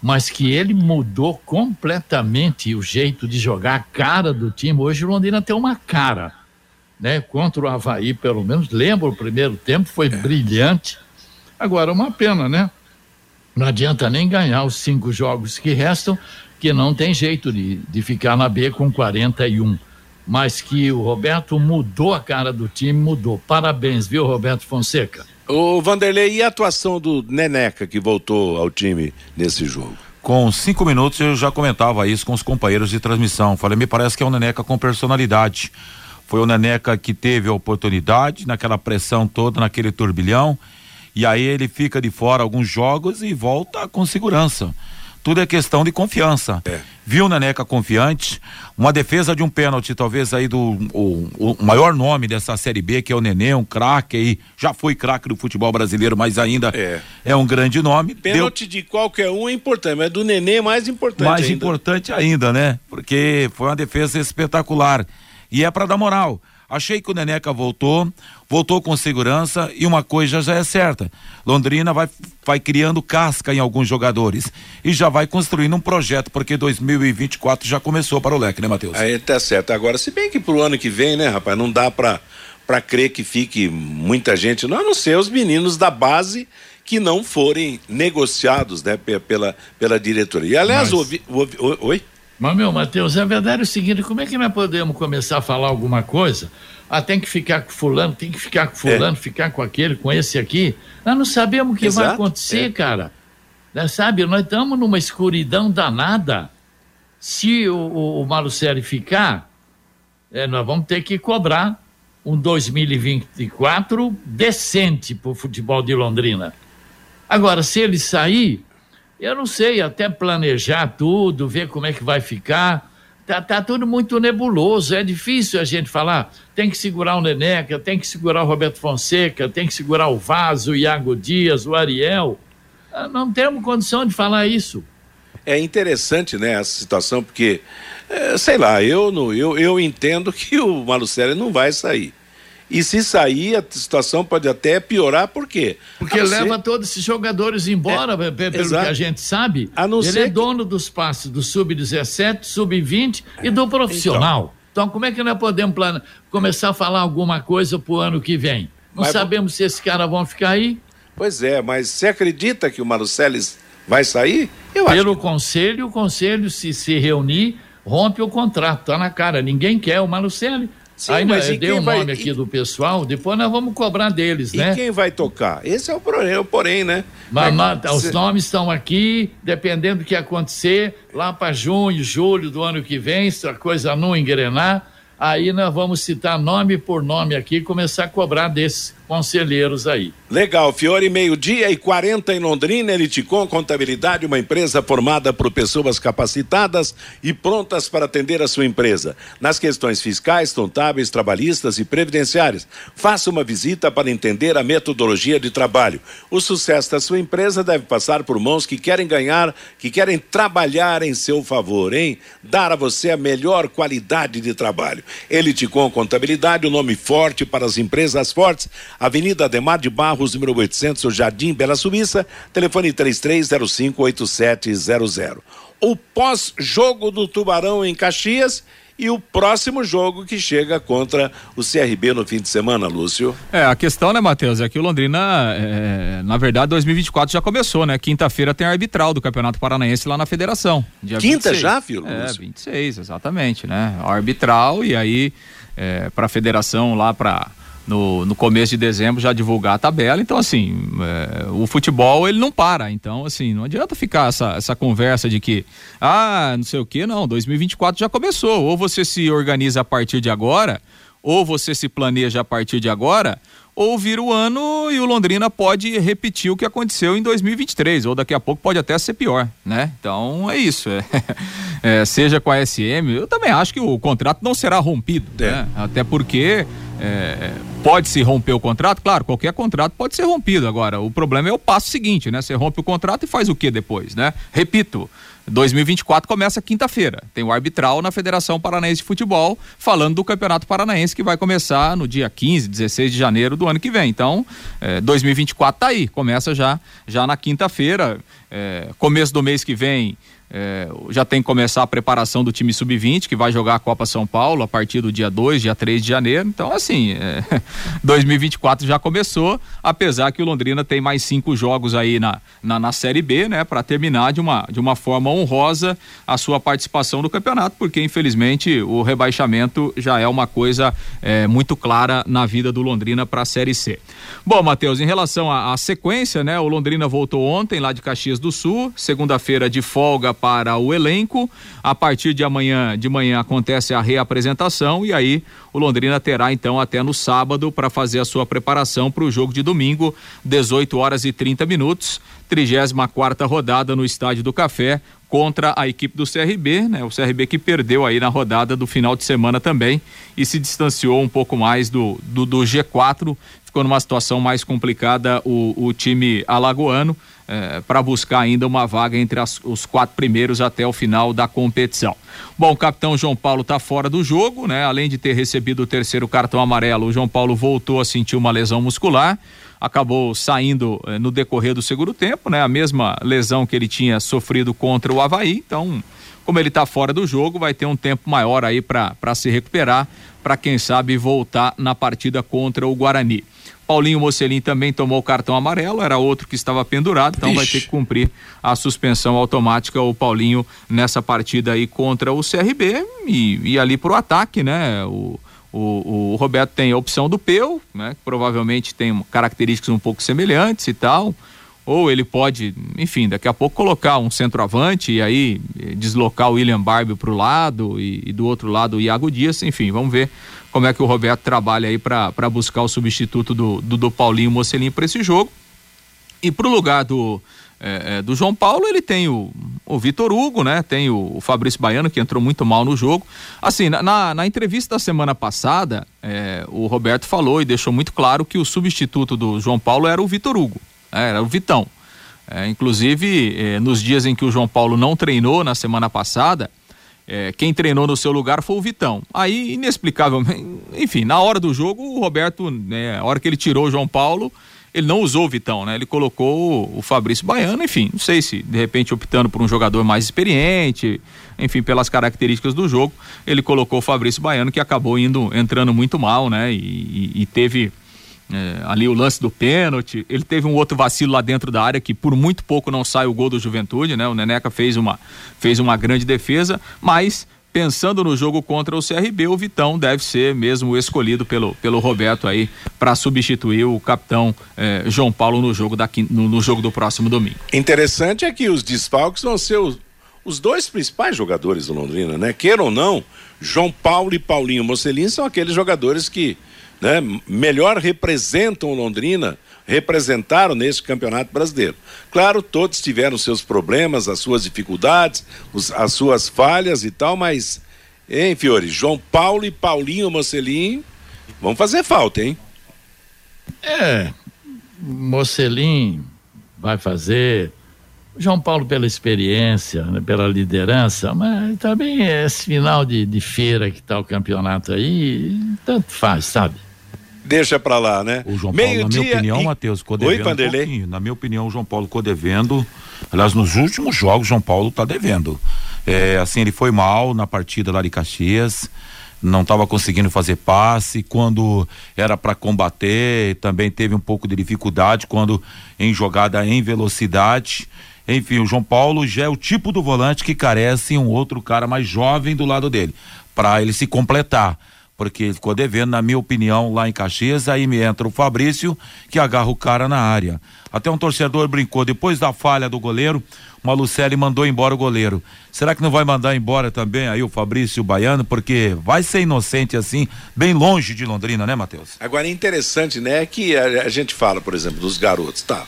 Mas que ele mudou completamente o jeito de jogar, a cara do time. Hoje o Londrina tem uma cara, né? Contra o Havaí, pelo menos. Lembro o primeiro tempo, foi brilhante. Agora, uma pena, né? Não adianta nem ganhar os cinco jogos que restam, que não tem jeito de, de ficar na B com 41. Mas que o Roberto mudou a cara do time, mudou. Parabéns, viu, Roberto Fonseca? Ô Vanderlei, e a atuação do Neneca que voltou ao time nesse jogo? Com cinco minutos eu já comentava isso com os companheiros de transmissão. Falei, me parece que é um Neneca com personalidade. Foi o Neneca que teve a oportunidade, naquela pressão toda, naquele turbilhão, e aí ele fica de fora alguns jogos e volta com segurança. Tudo é questão de confiança. Viu o Neneca confiante, uma defesa de um pênalti, talvez aí do o, o maior nome dessa Série B, que é o Nenê, um craque aí, já foi craque do futebol brasileiro, mas ainda é, um grande nome. Deu Pênalti de qualquer um é importante, mas do Nenê é mais importante mais ainda. importante ainda, né? Porque foi uma defesa espetacular. E é para dar moral. Achei que o Neneca voltou, voltou com segurança e uma coisa já é certa. Londrina vai, vai criando casca em alguns jogadores e já vai construindo um projeto, porque 2024 já começou para o leque, né, Matheus? Aí tá certo. Agora, se bem que pro ano que vem, né, rapaz, não dá pra, pra crer que fique muita gente, não, a não ser os meninos da base que não forem negociados, né, pe- pela, pela diretoria. E, aliás, Mas- ouvi, ouvi- oi? Mas, meu, Matheus, a verdade é o seguinte: como é que nós podemos começar a falar alguma coisa? Ah, tem que ficar com fulano, tem que ficar com fulano, ficar com aquele, com esse aqui. Nós não sabemos o que vai Exato, acontecer, é. cara. Né, sabe, nós estamos numa escuridão danada. Se o, o, o Malucelli ficar, é, nós vamos ter que cobrar um 2024 decente para o futebol de Londrina. Agora, se ele sair, eu não sei, até planejar tudo, ver como é que vai ficar. Tá, tá tudo muito nebuloso, é difícil a gente falar. Tem que segurar o Neneca, tem que segurar o Roberto Fonseca, tem que segurar o Vaso, o Iago Dias, o Ariel. Ah, Não temos condição de falar isso. É interessante, né, essa situação, porque, é, sei lá, eu, eu, eu entendo que o Malucelli não vai sair. E se sair, a situação pode até piorar, por quê? Porque A não ser- leva todos esses jogadores embora, pe- pelo exato. que a gente sabe. não Ele ser é que- dono dos passes do sub-17, sub-20 e do profissional. Então. como é que nós podemos plane... começar a falar alguma coisa pro ano que vem? Não Mas- sabemos se esses caras vão ficar aí. Pois é, mas você acredita que o Malucelli vai sair? Eu Pelo conselho, o conselho, se se reunir, rompe o contrato. Tá na cara. Ninguém quer o Malucelli. Sim, aí mas nós e deu quem o vai- nome aqui do pessoal, depois nós vamos cobrar deles, E né? quem vai tocar? Esse é o porém, é porém né? Mas, Mas- mas os cê- nomes estão aqui, dependendo do que acontecer, lá para junho, julho do ano que vem, se a coisa não engrenar, aí nós vamos citar nome por nome aqui e começar a cobrar desses conselheiros aí. Legal, Fiore, meio-dia e 40 em Londrina, Eliticom Contabilidade, uma empresa formada por pessoas capacitadas e prontas para atender a sua empresa. Nas questões fiscais, contábeis, trabalhistas e previdenciárias. Faça uma visita para entender a metodologia de trabalho. O sucesso da sua empresa deve passar por mãos que querem ganhar, que querem trabalhar em seu favor, hein? Dar a você a melhor qualidade de trabalho. Eliticom Contabilidade, o nome forte para as empresas fortes. Avenida Ademar de Barros, número 800, o Jardim Bela Suíça, telefone 33058700. O pós-jogo do Tubarão em Caxias e o próximo jogo que chega contra o CRB no fim de semana, Lúcio. É, a questão, né, Matheus, é que o Londrina, é, na verdade, 2024 já começou, né? Quinta-feira tem a arbitral do Campeonato Paranaense lá na Federação. Quinta 26. já, filho? É, 26, exatamente, né? A arbitral e aí é, para a federação lá para no, no começo de dezembro já divulgar a tabela. Então, assim, é, o futebol ele não para. Então, assim, não adianta ficar essa, essa conversa de que, ah, não sei o que, não, 2024 já começou. Ou você se organiza a partir de agora, ou você se planeja a partir de agora, ou vira o ano e o Londrina pode repetir o que aconteceu em 2023, ou daqui a pouco pode até ser pior, né? Então é isso. É, é, seja com a SM, eu também acho que o contrato não será rompido, é. né? Até porque é, pode se romper o contrato? Claro, qualquer contrato pode ser rompido. Agora, o problema é o passo seguinte, né? Você rompe o contrato e faz o que depois, né? Repito, 2024 começa quinta-feira. Tem o arbitral na Federação Paranaense de Futebol, falando do Campeonato Paranaense que vai começar no dia 15, 16 de janeiro do ano que vem. Então, é, 2024 tá aí, começa já, já na quinta-feira. É, começo do mês que vem é, já tem que começar a preparação do time sub-20, que vai jogar a Copa São Paulo a partir do dia 2, dia 3 de janeiro. Então, assim, é, 2024 já começou, apesar que o Londrina tem mais cinco jogos aí na, na, na Série B, né, para terminar de uma, de uma forma honrosa a sua participação no campeonato, porque infelizmente o rebaixamento já é uma coisa é, muito clara na vida do Londrina para a Série C. Bom, Matheus, em relação à sequência, né, o Londrina voltou ontem lá de Caxias do Sul, segunda-feira de folga para o elenco. A partir de amanhã de manhã acontece a reapresentação e aí o Londrina terá então até no sábado para fazer a sua preparação para o jogo de domingo, 18 horas e 30 minutos, 34 quarta rodada no Estádio do Café contra a equipe do CRB, né? O CRB que perdeu aí na rodada do final de semana também e se distanciou um pouco mais do, do, do G4, ficou numa situação mais complicada o, o time alagoano é, para buscar ainda uma vaga entre as, os quatro primeiros até o final da competição. Bom, o capitão João Paulo está fora do jogo, né? Além de ter recebido o terceiro cartão amarelo, o João Paulo voltou a sentir uma lesão muscular, acabou saindo é, no decorrer do segundo tempo, né? A mesma lesão que ele tinha sofrido contra o Havaí, então como ele está fora do jogo, vai ter um tempo maior aí para se recuperar, para quem sabe voltar na partida contra o Guarani. Paulinho Mocelin também tomou o cartão amarelo, era outro que estava pendurado, então vai ter que cumprir a suspensão automática o Paulinho nessa partida aí contra o CRB e, e ali pro ataque, né? O, o, o, Roberto tem a opção do Peu, né? Que provavelmente tem características um pouco semelhantes e tal. Ou ele pode, enfim, daqui a pouco colocar um centroavante e aí eh, deslocar o William Barbie para o lado e, e, do outro lado o Iago Dias, enfim, vamos ver como é que o Roberto trabalha aí para buscar o substituto do, do, do Paulinho Mocelinho para esse jogo. E para o lugar do, é, do João Paulo, ele tem o, o Vitor Hugo, né? Tem o, o, Fabrício Baiano, que entrou muito mal no jogo. Assim, na, na, na entrevista da semana passada, é, o Roberto falou e deixou muito claro que o substituto do João Paulo era o Vitor Hugo? Era o Vitão. É, inclusive, é, nos dias em que o João Paulo não treinou na semana passada, é, quem treinou no seu lugar foi o Vitão. Aí, inexplicavelmente, enfim, na hora do jogo, o Roberto, né, a hora que ele tirou o João Paulo, ele não usou o Vitão, né? Ele colocou o Fabrício Baiano, enfim, não sei se de repente optando por um jogador mais experiente, enfim, pelas características do jogo, ele colocou o Fabrício Baiano que acabou indo entrando muito mal, né? e, e, e teve é, ali o lance do pênalti, ele teve um outro vacilo lá dentro da área que por muito pouco não sai o gol do Juventude, né? O Neneca fez uma, fez uma grande defesa, mas pensando no jogo contra o CRB, o Vitão deve ser mesmo escolhido pelo, pelo Roberto aí para substituir o capitão eh, João Paulo no jogo, daqui, no, no, jogo do próximo domingo. Interessante é que os desfalques vão ser os, os dois principais jogadores do Londrina, né? Queira ou não, João Paulo e Paulinho Mocelin são aqueles jogadores que né, melhor representam Londrina, representaram neste campeonato brasileiro. Claro, todos tiveram seus problemas, as suas dificuldades, os, as suas falhas e tal, mas, hein, Fiore, João Paulo e Paulinho Mocelin vão fazer falta, hein? É, Mocelin vai fazer, João Paulo pela experiência, né, pela liderança, mas também esse final de, de feira que está o campeonato aí, tanto faz, sabe? Deixa pra lá, né? O João Paulo, na minha opinião, e... Matheus, ficou devendo Oi, Vanderlei. um. Na minha opinião, o João Paulo ficou devendo. Aliás, nos últimos jogos, o João Paulo tá devendo. É, assim, ele foi mal na partida lá de Caxias, não estava conseguindo fazer passe, quando era para combater, também teve um pouco de dificuldade quando em jogada em velocidade. Enfim, o João Paulo já é o tipo do volante que carece um outro cara mais jovem do lado dele, para ele se completar. Porque ele ficou devendo, na minha opinião, lá em Caxias, aí me entra o Fabrício, que agarra o cara na área. Até um torcedor brincou, depois da falha do goleiro, o Malucelli mandou embora o goleiro. Será que não vai mandar embora também aí o Fabrício Baiano? Porque vai ser inocente assim, bem longe de Londrina, né, Matheus? Agora é interessante, né, que a, a gente fala, por exemplo, dos garotos, tá?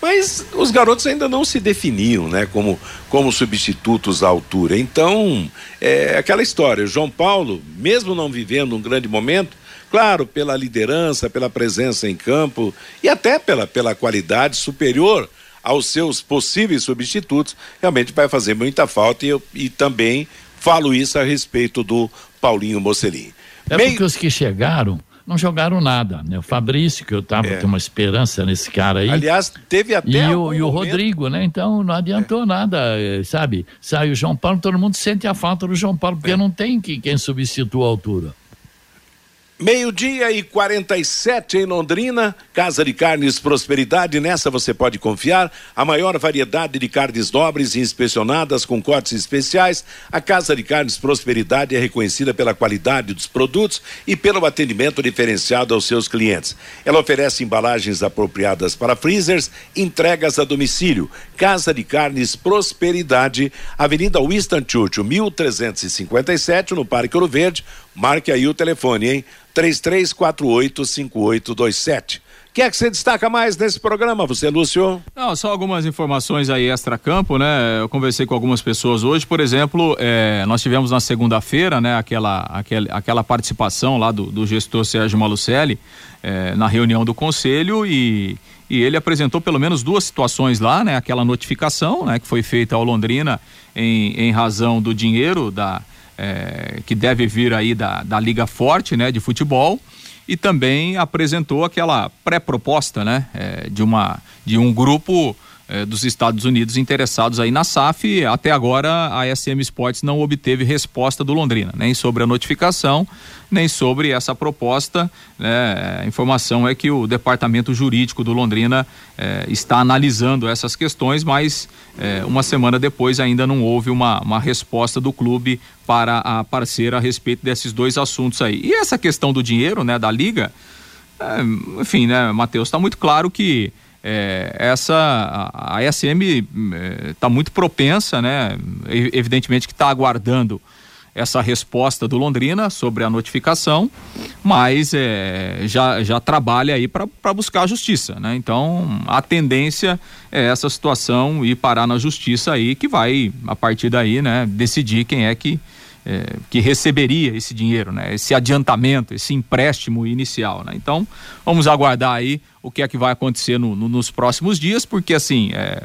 Mas os garotos ainda não se definiam, né, como, como substitutos à altura. Então, é aquela história. João Paulo, mesmo não vivendo um grande momento, claro, pela liderança, pela presença em campo e até pela, pela qualidade superior aos seus possíveis substitutos, realmente vai fazer muita falta e, eu, e também falo isso a respeito do Paulinho Mocelin. É Meio... porque os que chegaram não jogaram nada, né? O Fabrício, que eu tava é. com uma esperança nesse cara aí. Aliás, teve até. E, o, e o Rodrigo, né? Então não adiantou é. nada, eh, sabe? Sai o João Paulo, todo mundo sente a falta do João Paulo, porque é. não tem que, quem substitua a altura. Meio-dia e 47 em Londrina, Casa de Carnes Prosperidade, nessa você pode confiar. A maior variedade de carnes nobres e inspecionadas com cortes especiais. A Casa de Carnes Prosperidade é reconhecida pela qualidade dos produtos e pelo atendimento diferenciado aos seus clientes. Ela oferece embalagens apropriadas para freezers, entregas a domicílio. Casa de Carnes Prosperidade, Avenida Winston Churchill, 1357, no Parque Ouro Verde. Marque aí o telefone, hein? 33485827. O que é que você destaca mais nesse programa, você, Lúcio? Não, só algumas informações aí extra-campo, né? Eu conversei com algumas pessoas hoje, por exemplo, é, nós tivemos na segunda-feira, né, aquela, aquela, aquela participação lá do, do gestor Sérgio Malucelli é, na reunião do conselho e, e ele apresentou pelo menos duas situações lá, né? Aquela notificação, né, que foi feita ao Londrina em, em razão do dinheiro da é, que deve vir aí da, da Liga Forte, né, de futebol, e também apresentou aquela pré-proposta, né, é, de uma de um grupo é, dos Estados Unidos interessados aí na SAF. Até agora a SM Sports não obteve resposta do Londrina, nem sobre a notificação, nem sobre essa proposta. Né? A informação é que o departamento jurídico do Londrina é, está analisando essas questões, mas é, uma semana depois ainda não houve uma, uma resposta do clube para a parceira a respeito desses dois assuntos aí. E essa questão do dinheiro, né, da liga, enfim, né, Matheus, está muito claro que é, essa a, a SM está é, muito propensa, né? Evidentemente que está aguardando essa resposta do Londrina sobre a notificação, mas é, já, já trabalha aí para buscar a justiça, né? Então a tendência é essa situação ir parar na justiça aí que vai a partir daí, né? Decidir quem é que é, que receberia esse dinheiro, né? Esse adiantamento, esse empréstimo inicial, né? Então, vamos aguardar aí o que é que vai acontecer no, no, nos próximos dias, porque assim, é,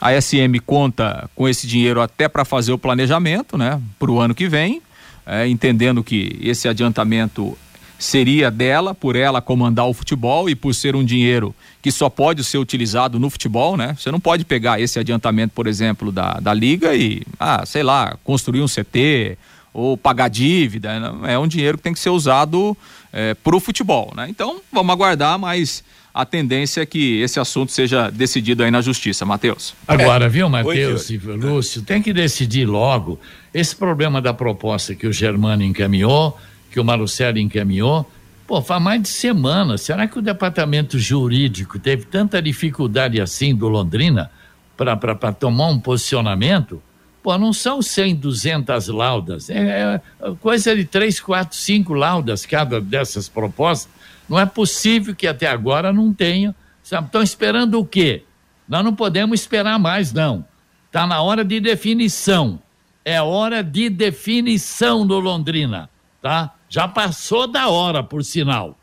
a SM conta com esse dinheiro até para fazer o planejamento, né? Para o ano que vem, é, entendendo que esse adiantamento seria dela, por ela comandar o futebol e por ser um dinheiro que só pode ser utilizado no futebol, né? Você não pode pegar esse adiantamento, por exemplo, da, da liga e, ah, sei lá, construir um CT ou pagar dívida. Né? É um dinheiro que tem que ser usado é, para o futebol, né? Então, vamos aguardar, mas a tendência é que esse assunto seja decidido aí na justiça, Matheus. Agora, viu, Matheus e Lúcio, tem que decidir logo esse problema da proposta que o Germano encaminhou, que o Marucelli encaminhou, Pô, faz mais de semana. Será que o departamento jurídico teve tanta dificuldade assim do Londrina para tomar um posicionamento? Pô, não são 100, 200 laudas. É, é coisa de 3, 4, 5 laudas cada dessas propostas. Não é possível que até agora não tenha. Estão esperando o quê? Nós não podemos esperar mais, não. Está na hora de definição. É hora de definição do Londrina, tá? Já passou da hora, por sinal.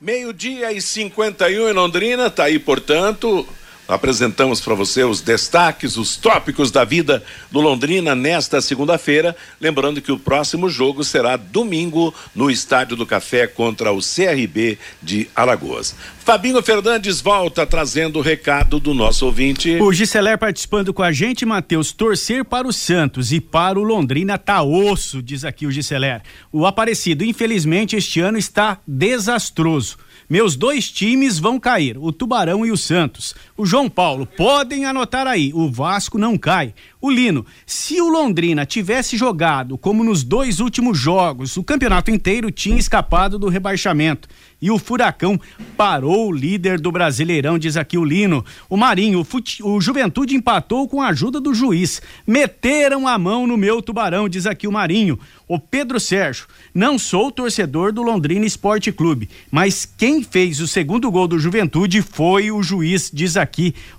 Meio-dia e 51 em Londrina, tá aí, portanto, apresentamos para você os destaques, os tópicos da vida do Londrina nesta segunda-feira. Lembrando que o próximo jogo será domingo no Estádio do Café contra o CRB de Alagoas. Fabinho Fernandes volta trazendo o recado do nosso ouvinte. O Giceler participando com a gente, Matheus, torcer para o Santos e para o Londrina tá osso, diz aqui o Giceler. O Aparecido, infelizmente, este ano está desastroso. Meus dois times vão cair, o Tubarão e o Santos. O João Paulo, podem anotar aí, o Vasco não cai. O Lino, se o Londrina tivesse jogado como nos dois últimos jogos, o campeonato inteiro tinha escapado do rebaixamento. E o Furacão parou o líder do Brasileirão, diz aqui o Lino. O Marinho, o, o Juventude empatou com a ajuda do juiz. Meteram a mão no meu tubarão, diz aqui o Marinho. O Pedro Sérgio, não sou torcedor do Londrina Esporte Clube, mas quem fez o segundo gol do Juventude foi o juiz, diz aqui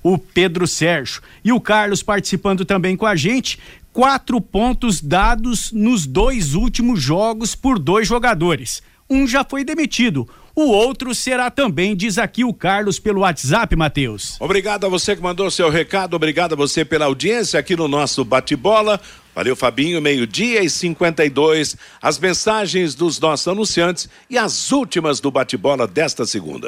o Pedro Sérgio. E o Carlos participando também com a gente quatro pontos dados nos dois últimos jogos por dois jogadores. Um já foi demitido, o outro será também, diz aqui o Carlos pelo WhatsApp, Matheus. Obrigado a você que mandou seu recado, obrigado a você pela audiência aqui no nosso bate-bola. Valeu, Fabinho, meio-dia e 52. As mensagens dos nossos anunciantes e as últimas do bate-bola desta segunda.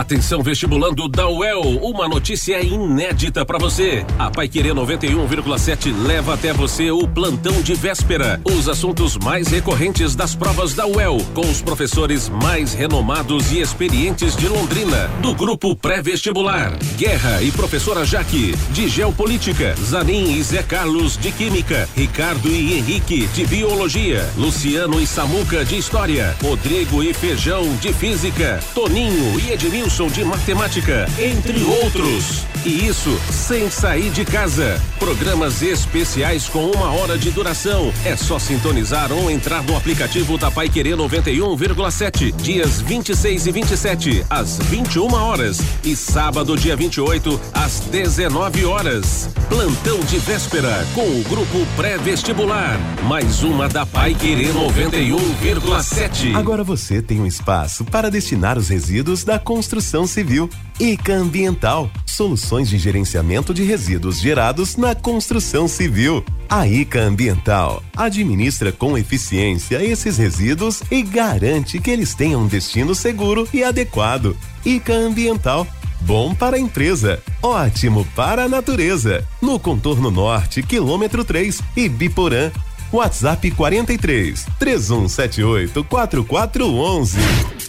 Atenção vestibulando da UEL, uma notícia inédita para você. A Paiquerê 91,7 leva até você o plantão de véspera. Os assuntos mais recorrentes das provas da UEL, com os professores mais renomados e experientes de Londrina, do grupo pré-vestibular. Guerra e professora Jaque, de Geopolítica. Zanin e Zé Carlos, de Química. Ricardo e Henrique, de Biologia. Luciano e Samuca, de História. Rodrigo e Feijão, de Física. Toninho e Edmilson de matemática, entre outros. E isso sem sair de casa. Programas especiais com uma hora de duração. É só sintonizar ou entrar no aplicativo da Pai Querer 91,7. Dias 26 e 27, às 21 horas. E sábado, dia 28, às 19 horas. Plantão de véspera com o grupo pré-vestibular. Mais uma da Pai Querer 91,7. Agora você tem um espaço para destinar os resíduos da construção civil. ICA Ambiental, soluções de gerenciamento de resíduos gerados na construção civil. A ICA Ambiental administra com eficiência esses resíduos e garante que eles tenham um destino seguro e adequado. ICA Ambiental Bom para a empresa, ótimo para a natureza. No contorno norte, quilômetro 3 e Biporã. WhatsApp 43 3178 4411.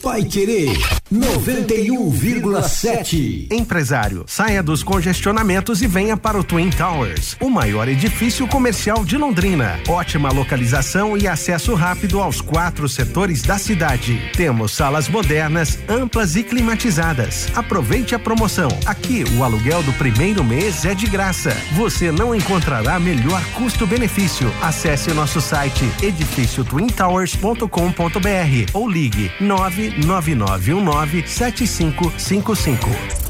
Vai querer 91,7. Empresário, saia dos congestionamentos e venha para o Twin Towers, o maior edifício comercial de Londrina. Ótima localização e acesso rápido aos quatro setores da cidade. Temos salas modernas, amplas e climatizadas. Aproveite a promoção. Aqui o aluguel do primeiro mês é de graça. Você não encontrará melhor custo-benefício. Acesse nosso site edifíciotwintowers.com.br ou ligue 999197555.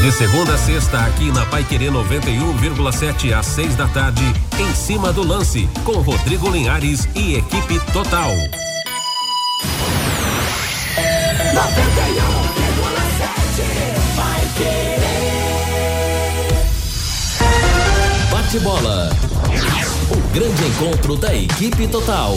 De segunda a sexta, aqui na Pai Querer 91,7 às 6 da tarde, em cima do lance, com Rodrigo Linhares e equipe total. 91,7 vai querer. Bate-bola. O grande encontro da equipe total.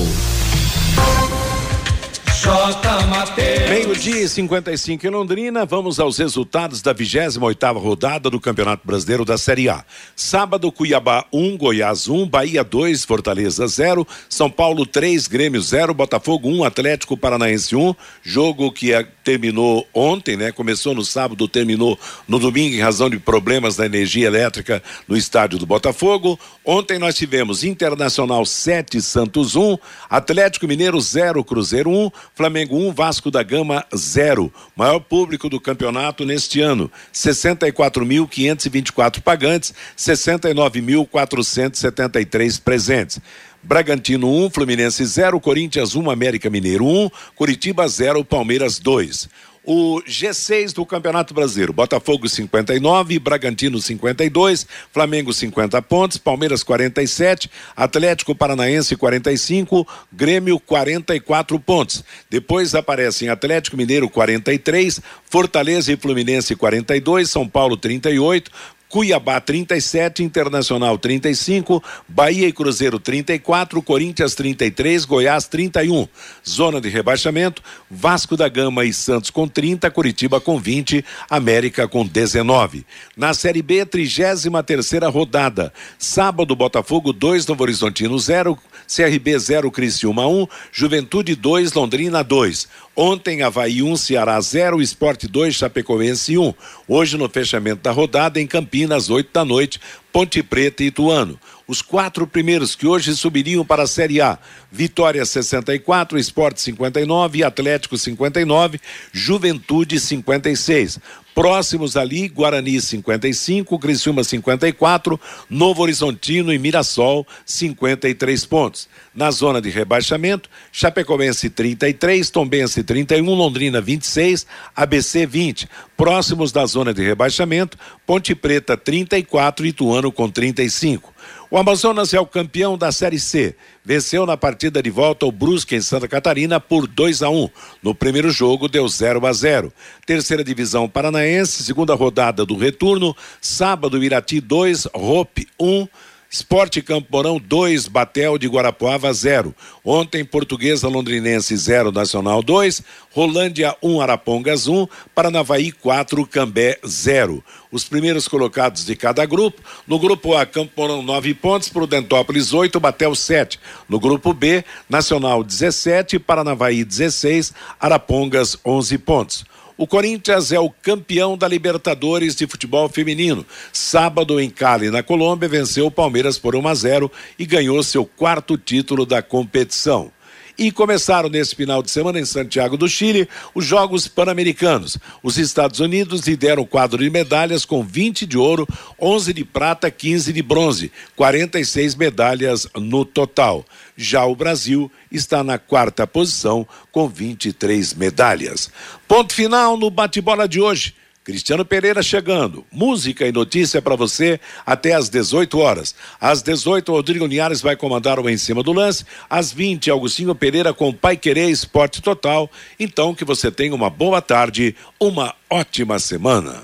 Meio-dia e 55 em Londrina, vamos aos resultados da 28 rodada do Campeonato Brasileiro da Série A. Sábado, Cuiabá 1, Goiás 1, Bahia 2, Fortaleza 0, São Paulo 3, Grêmio 0, Botafogo 1, Atlético Paranaense 1. Jogo que é, terminou ontem, né? Começou no sábado, terminou no domingo em razão de problemas da energia elétrica no estádio do Botafogo. Ontem nós tivemos Internacional 7, Santos 1, Atlético Mineiro 0, Cruzeiro 1, Flamengo 1, Vasco da Gama 0. Maior público do campeonato neste ano: 64.524 pagantes, 69.473 presentes. Bragantino 1, Fluminense 0, Corinthians 1, América Mineiro 1, Curitiba 0, Palmeiras 2. O G6 do Campeonato Brasileiro: Botafogo 59, Bragantino 52, Flamengo 50 pontos, Palmeiras 47, Atlético Paranaense 45, Grêmio 44 pontos. Depois aparecem Atlético Mineiro 43, Fortaleza e Fluminense 42, São Paulo 38, Cuiabá 37, Internacional 35, Bahia e Cruzeiro 34, Corinthians 33, Goiás 31. Zona de rebaixamento, Vasco da Gama e Santos com 30, Curitiba com 20, América com 19. Na Série B, 33 terceira rodada. Sábado, Botafogo 2, Novo Horizontino 0, CRB 0, Criciúma 1, Juventude 2, Londrina 2. Ontem, Havaí 1, Ceará 0, Esporte 2, Chapecoense 1. Hoje, no fechamento da rodada, em Campinas, 8 da noite, Ponte Preta e Ituano. Os quatro primeiros que hoje subiriam para a Série A: Vitória 64, Esporte 59, Atlético 59, Juventude 56. Próximos ali, Guarani 55, Criciúma 54, Novo Horizontino e Mirassol 53 pontos. Na zona de rebaixamento, Chapecoense 33, Tombense 31, Londrina 26, ABC 20. Próximos da zona de rebaixamento, Ponte Preta 34, Ituano com 35. O Amazonas é o campeão da Série C. Venceu na partida de volta o Brusque em Santa Catarina por 2 a 1. Um. No primeiro jogo deu 0 a 0. Terceira divisão paranaense, segunda rodada do retorno, sábado Irati 2, Rope 1. Um. Esporte Campo Mourão 2, Batel de Guarapuava 0. Ontem, Portuguesa Londrinense 0, Nacional 2, Rolândia 1, um, Arapongas 1, um, Paranavaí 4, Cambé 0. Os primeiros colocados de cada grupo. No grupo A, Campo Mourão 9 pontos, Prudentópolis 8, Batel 7. No grupo B, Nacional 17, Paranavaí 16, Arapongas 11 pontos. O Corinthians é o campeão da Libertadores de futebol feminino. Sábado em Cali, na Colômbia, venceu o Palmeiras por 1 a 0 e ganhou seu quarto título da competição. E começaram nesse final de semana em Santiago do Chile os Jogos Pan-Americanos. Os Estados Unidos lideram o quadro de medalhas com 20 de ouro, 11 de prata, 15 de bronze, 46 medalhas no total. Já o Brasil está na quarta posição com 23 medalhas. Ponto final no bate-bola de hoje. Cristiano Pereira chegando. Música e notícia para você até às 18 horas. Às 18, Rodrigo Linhares vai comandar o Em Cima do Lance. Às 20, Augustinho Pereira com Pai Querer Esporte Total. Então, que você tenha uma boa tarde, uma ótima semana.